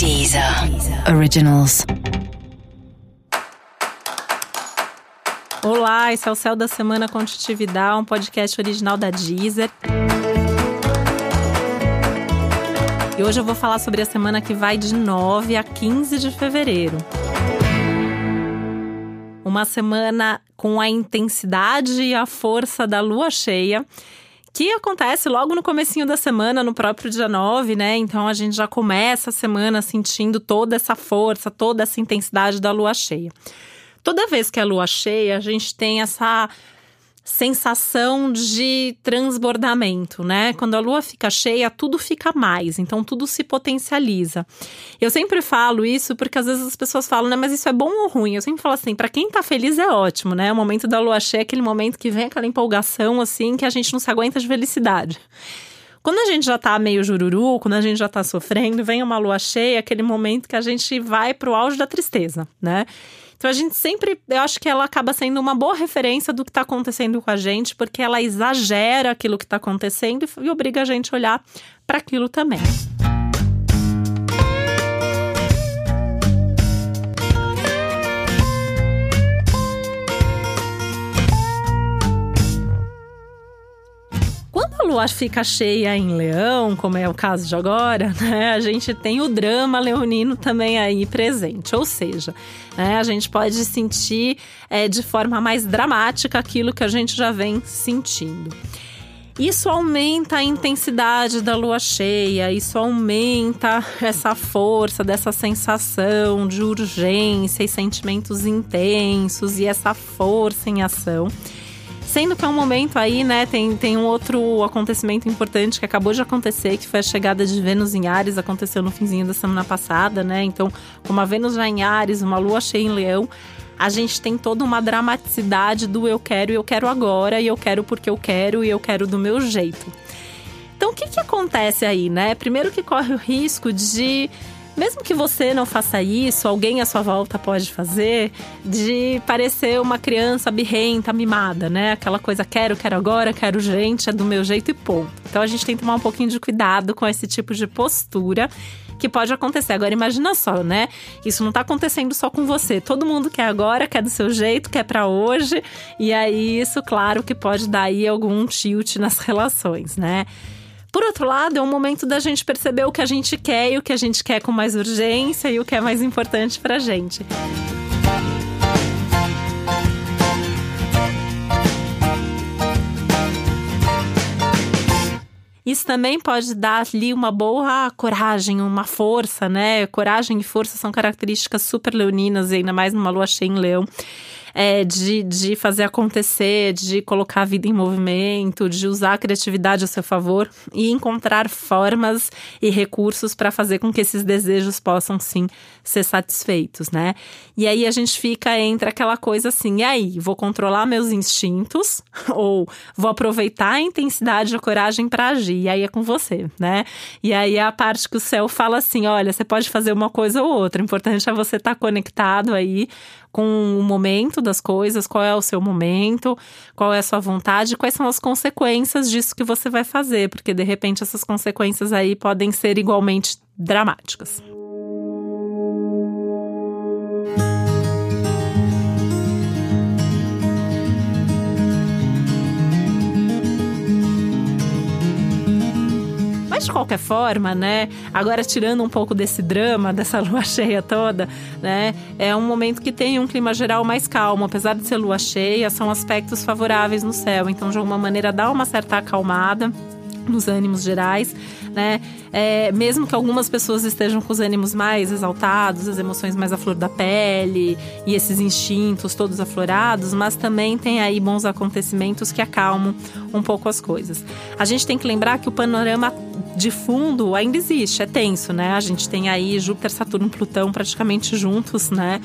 Deezer Originals. Olá, esse é o Céu da Semana Contitividade, um podcast original da Deezer. E hoje eu vou falar sobre a semana que vai de 9 a 15 de fevereiro. Uma semana com a intensidade e a força da lua cheia que acontece logo no comecinho da semana, no próprio dia 9, né? Então a gente já começa a semana sentindo toda essa força, toda essa intensidade da lua cheia. Toda vez que é lua cheia, a gente tem essa sensação de transbordamento, né? Quando a lua fica cheia, tudo fica mais, então tudo se potencializa. Eu sempre falo isso porque às vezes as pessoas falam, né, mas isso é bom ou ruim? Eu sempre falo assim, para quem tá feliz é ótimo, né? O momento da lua cheia é aquele momento que vem aquela empolgação assim que a gente não se aguenta de felicidade. Quando a gente já tá meio jururu, quando a gente já tá sofrendo, vem uma lua cheia, aquele momento que a gente vai pro auge da tristeza, né? Então a gente sempre, eu acho que ela acaba sendo uma boa referência do que está acontecendo com a gente, porque ela exagera aquilo que está acontecendo e obriga a gente a olhar para aquilo também. A fica cheia em leão, como é o caso de agora, né, a gente tem o drama leonino também aí presente. Ou seja, né, a gente pode sentir é, de forma mais dramática aquilo que a gente já vem sentindo. Isso aumenta a intensidade da lua cheia, isso aumenta essa força dessa sensação de urgência e sentimentos intensos e essa força em ação. Sendo que é um momento aí, né? Tem, tem um outro acontecimento importante que acabou de acontecer, que foi a chegada de Vênus em Ares, aconteceu no finzinho da semana passada, né? Então, como a Vênus já em Ares, uma lua cheia em Leão, a gente tem toda uma dramaticidade do eu quero e eu quero agora, e eu quero porque eu quero e eu quero do meu jeito. Então, o que, que acontece aí, né? Primeiro que corre o risco de mesmo que você não faça isso, alguém à sua volta pode fazer, de parecer uma criança birrenta, mimada, né? Aquela coisa, quero, quero agora, quero gente, é do meu jeito e ponto. Então a gente tem que tomar um pouquinho de cuidado com esse tipo de postura que pode acontecer. Agora imagina só, né? Isso não tá acontecendo só com você. Todo mundo quer agora, quer do seu jeito, quer para hoje. E aí isso, claro, que pode dar aí algum tilt nas relações, né? Por outro lado, é um momento da gente perceber o que a gente quer e o que a gente quer com mais urgência e o que é mais importante pra gente. Isso também pode dar ali uma boa coragem, uma força, né? Coragem e força são características super leoninas, ainda mais numa lua cheia em leão é, de, de fazer acontecer, de colocar a vida em movimento, de usar a criatividade a seu favor e encontrar formas e recursos para fazer com que esses desejos possam sim ser satisfeitos, né? E aí a gente fica entre aquela coisa assim, e aí, vou controlar meus instintos ou vou aproveitar a intensidade e a coragem para agir? E aí é com você, né? E aí é a parte que o céu fala assim: olha, você pode fazer uma coisa ou outra, o importante é você estar tá conectado aí com o momento das coisas, qual é o seu momento, qual é a sua vontade, quais são as consequências disso que você vai fazer, porque de repente essas consequências aí podem ser igualmente dramáticas. Qualquer forma, né? Agora tirando um pouco desse drama, dessa lua cheia toda, né? É um momento que tem um clima geral mais calmo. Apesar de ser lua cheia, são aspectos favoráveis no céu. Então, de alguma maneira, dá uma certa acalmada nos ânimos gerais, né? É, mesmo que algumas pessoas estejam com os ânimos mais exaltados, as emoções mais à flor da pele e esses instintos todos aflorados, mas também tem aí bons acontecimentos que acalmam um pouco as coisas. A gente tem que lembrar que o panorama de fundo ainda existe, é tenso, né? A gente tem aí Júpiter, Saturno, Plutão praticamente juntos, né?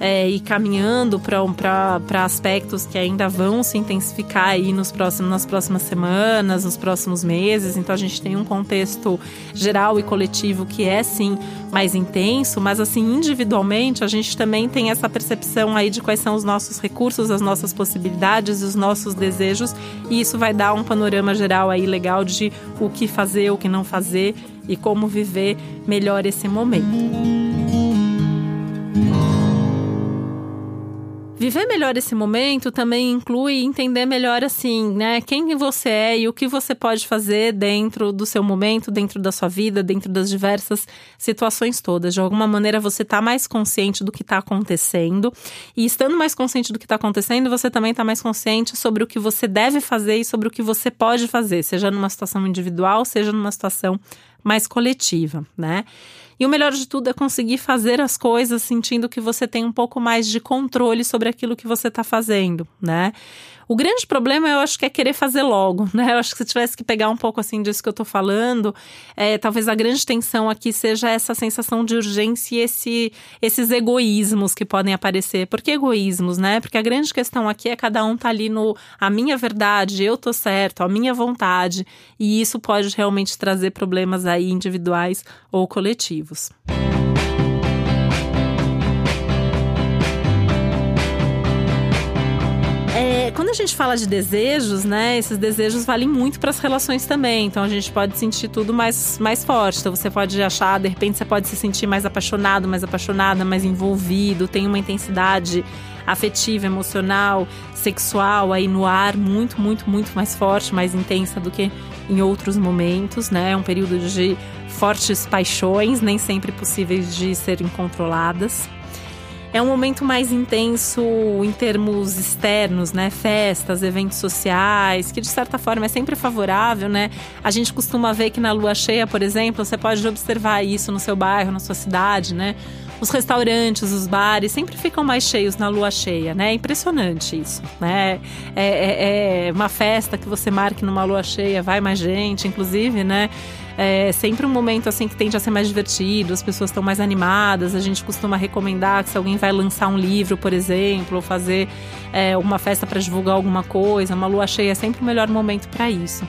É, e caminhando para aspectos que ainda vão se intensificar aí nos próximos, nas próximas semanas, nos próximos meses. Então a gente tem um contexto geral e coletivo que é sim mais intenso, mas assim individualmente a gente também tem essa percepção aí de quais são os nossos recursos, as nossas possibilidades, os nossos desejos, e isso vai dar um panorama geral aí legal de o que fazer, o que não fazer e como viver melhor esse momento. Viver melhor esse momento também inclui entender melhor assim, né, quem você é e o que você pode fazer dentro do seu momento, dentro da sua vida, dentro das diversas situações todas. De alguma maneira você está mais consciente do que está acontecendo e estando mais consciente do que está acontecendo, você também está mais consciente sobre o que você deve fazer e sobre o que você pode fazer, seja numa situação individual, seja numa situação mais coletiva, né? E o melhor de tudo é conseguir fazer as coisas sentindo que você tem um pouco mais de controle sobre aquilo que você está fazendo, né? O grande problema, eu acho que é querer fazer logo, né? Eu acho que se tivesse que pegar um pouco assim disso que eu tô falando, é, talvez a grande tensão aqui seja essa sensação de urgência e esse, esses egoísmos que podem aparecer. Por que egoísmos, né? Porque a grande questão aqui é cada um tá ali no a minha verdade, eu tô certo, a minha vontade, e isso pode realmente trazer problemas aí individuais ou coletivos. Quando gente fala de desejos, né, esses desejos valem muito para as relações também. Então a gente pode sentir tudo mais, mais forte. Então você pode achar, de repente você pode se sentir mais apaixonado, mais apaixonada, mais envolvido, tem uma intensidade afetiva, emocional, sexual aí no ar muito, muito, muito mais forte, mais intensa do que em outros momentos, né? É um período de fortes paixões, nem sempre possíveis de serem controladas. É um momento mais intenso em termos externos, né? Festas, eventos sociais, que de certa forma é sempre favorável, né? A gente costuma ver que na lua cheia, por exemplo, você pode observar isso no seu bairro, na sua cidade, né? Os restaurantes, os bares sempre ficam mais cheios na lua cheia, né? É impressionante isso, né? É, é, é uma festa que você marque numa lua cheia, vai mais gente, inclusive, né? é sempre um momento assim que tende a ser mais divertido, as pessoas estão mais animadas. A gente costuma recomendar que se alguém vai lançar um livro, por exemplo, ou fazer é, uma festa para divulgar alguma coisa, uma lua cheia é sempre o melhor momento para isso.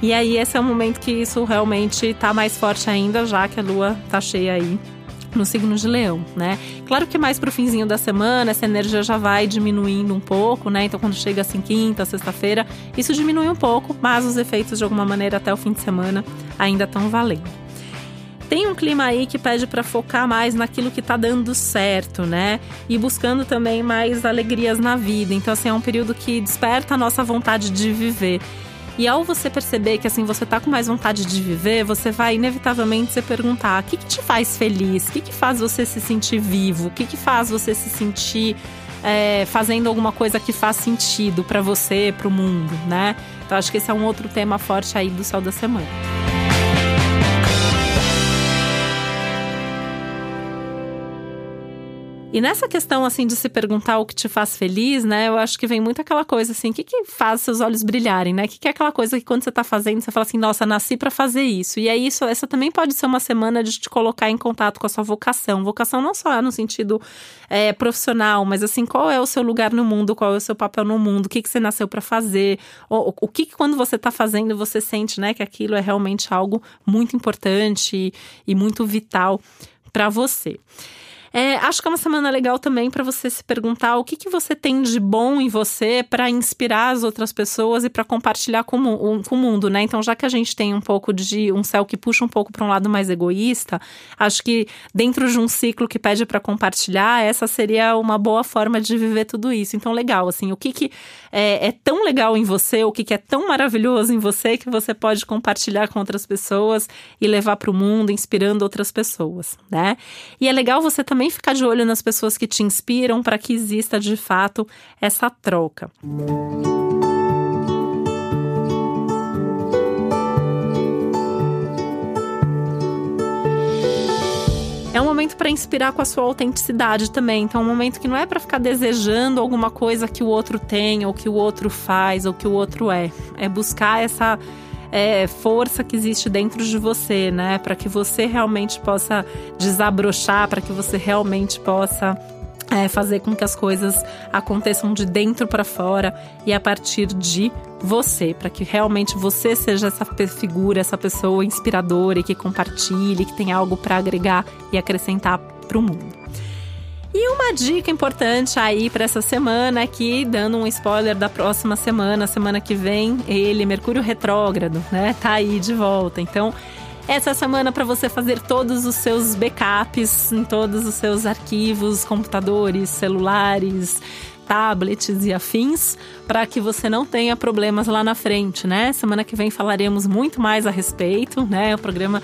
E aí esse é o momento que isso realmente está mais forte ainda, já que a lua está cheia aí no signo de Leão, né? Claro que mais pro finzinho da semana essa energia já vai diminuindo um pouco, né? Então quando chega assim quinta, sexta-feira, isso diminui um pouco, mas os efeitos de alguma maneira até o fim de semana ainda estão valendo. Tem um clima aí que pede para focar mais naquilo que tá dando certo, né? E buscando também mais alegrias na vida. Então assim, é um período que desperta a nossa vontade de viver. E ao você perceber que assim você tá com mais vontade de viver, você vai inevitavelmente se perguntar: o que, que te faz feliz? O que, que faz você se sentir vivo? O que, que faz você se sentir é, fazendo alguma coisa que faz sentido para você, para o mundo, né? Então acho que esse é um outro tema forte aí do céu da semana. E nessa questão, assim, de se perguntar o que te faz feliz, né? Eu acho que vem muito aquela coisa, assim, o que, que faz seus olhos brilharem, né? O que, que é aquela coisa que quando você tá fazendo, você fala assim, nossa, nasci para fazer isso. E aí, isso, essa também pode ser uma semana de te colocar em contato com a sua vocação. Vocação não só no sentido é, profissional, mas assim, qual é o seu lugar no mundo, qual é o seu papel no mundo, o que, que você nasceu para fazer, o, o que, que quando você tá fazendo, você sente, né, que aquilo é realmente algo muito importante e, e muito vital para você. É, acho que é uma semana legal também para você se perguntar o que, que você tem de bom em você para inspirar as outras pessoas e para compartilhar com o, com o mundo, né? Então, já que a gente tem um pouco de um céu que puxa um pouco para um lado mais egoísta, acho que dentro de um ciclo que pede para compartilhar, essa seria uma boa forma de viver tudo isso. Então, legal, assim, o que, que é, é tão legal em você, o que, que é tão maravilhoso em você que você pode compartilhar com outras pessoas e levar para o mundo, inspirando outras pessoas, né? E é legal você também também ficar de olho nas pessoas que te inspiram para que exista de fato essa troca. É um momento para inspirar com a sua autenticidade também. Então, é um momento que não é para ficar desejando alguma coisa que o outro tem, ou que o outro faz, ou que o outro é. É buscar essa é, força que existe dentro de você, né? Para que você realmente possa desabrochar, para que você realmente possa é, fazer com que as coisas aconteçam de dentro para fora e a partir de você, para que realmente você seja essa figura, essa pessoa inspiradora e que compartilhe, que tem algo para agregar e acrescentar para o mundo. E uma dica importante aí para essa semana aqui, dando um spoiler da próxima semana, semana que vem, ele, Mercúrio retrógrado, né? Tá aí de volta. Então, Essa semana para você fazer todos os seus backups em todos os seus arquivos, computadores, celulares, tablets e afins, para que você não tenha problemas lá na frente, né? Semana que vem falaremos muito mais a respeito, né? O programa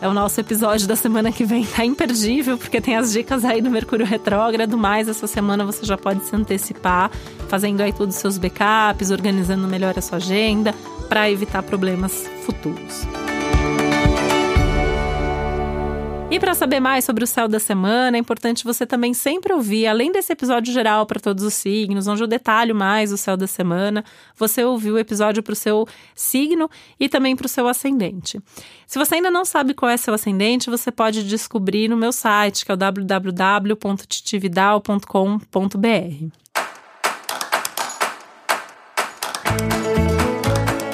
é o nosso episódio da semana que vem, tá imperdível, porque tem as dicas aí do Mercúrio Retrógrado, mas essa semana você já pode se antecipar, fazendo aí todos os seus backups, organizando melhor a sua agenda, para evitar problemas futuros. E para saber mais sobre o céu da semana, é importante você também sempre ouvir, além desse episódio geral para todos os signos, onde eu detalho mais o céu da semana, você ouviu o episódio para o seu signo e também para o seu ascendente. Se você ainda não sabe qual é seu ascendente, você pode descobrir no meu site, que é o www.titividal.com.br.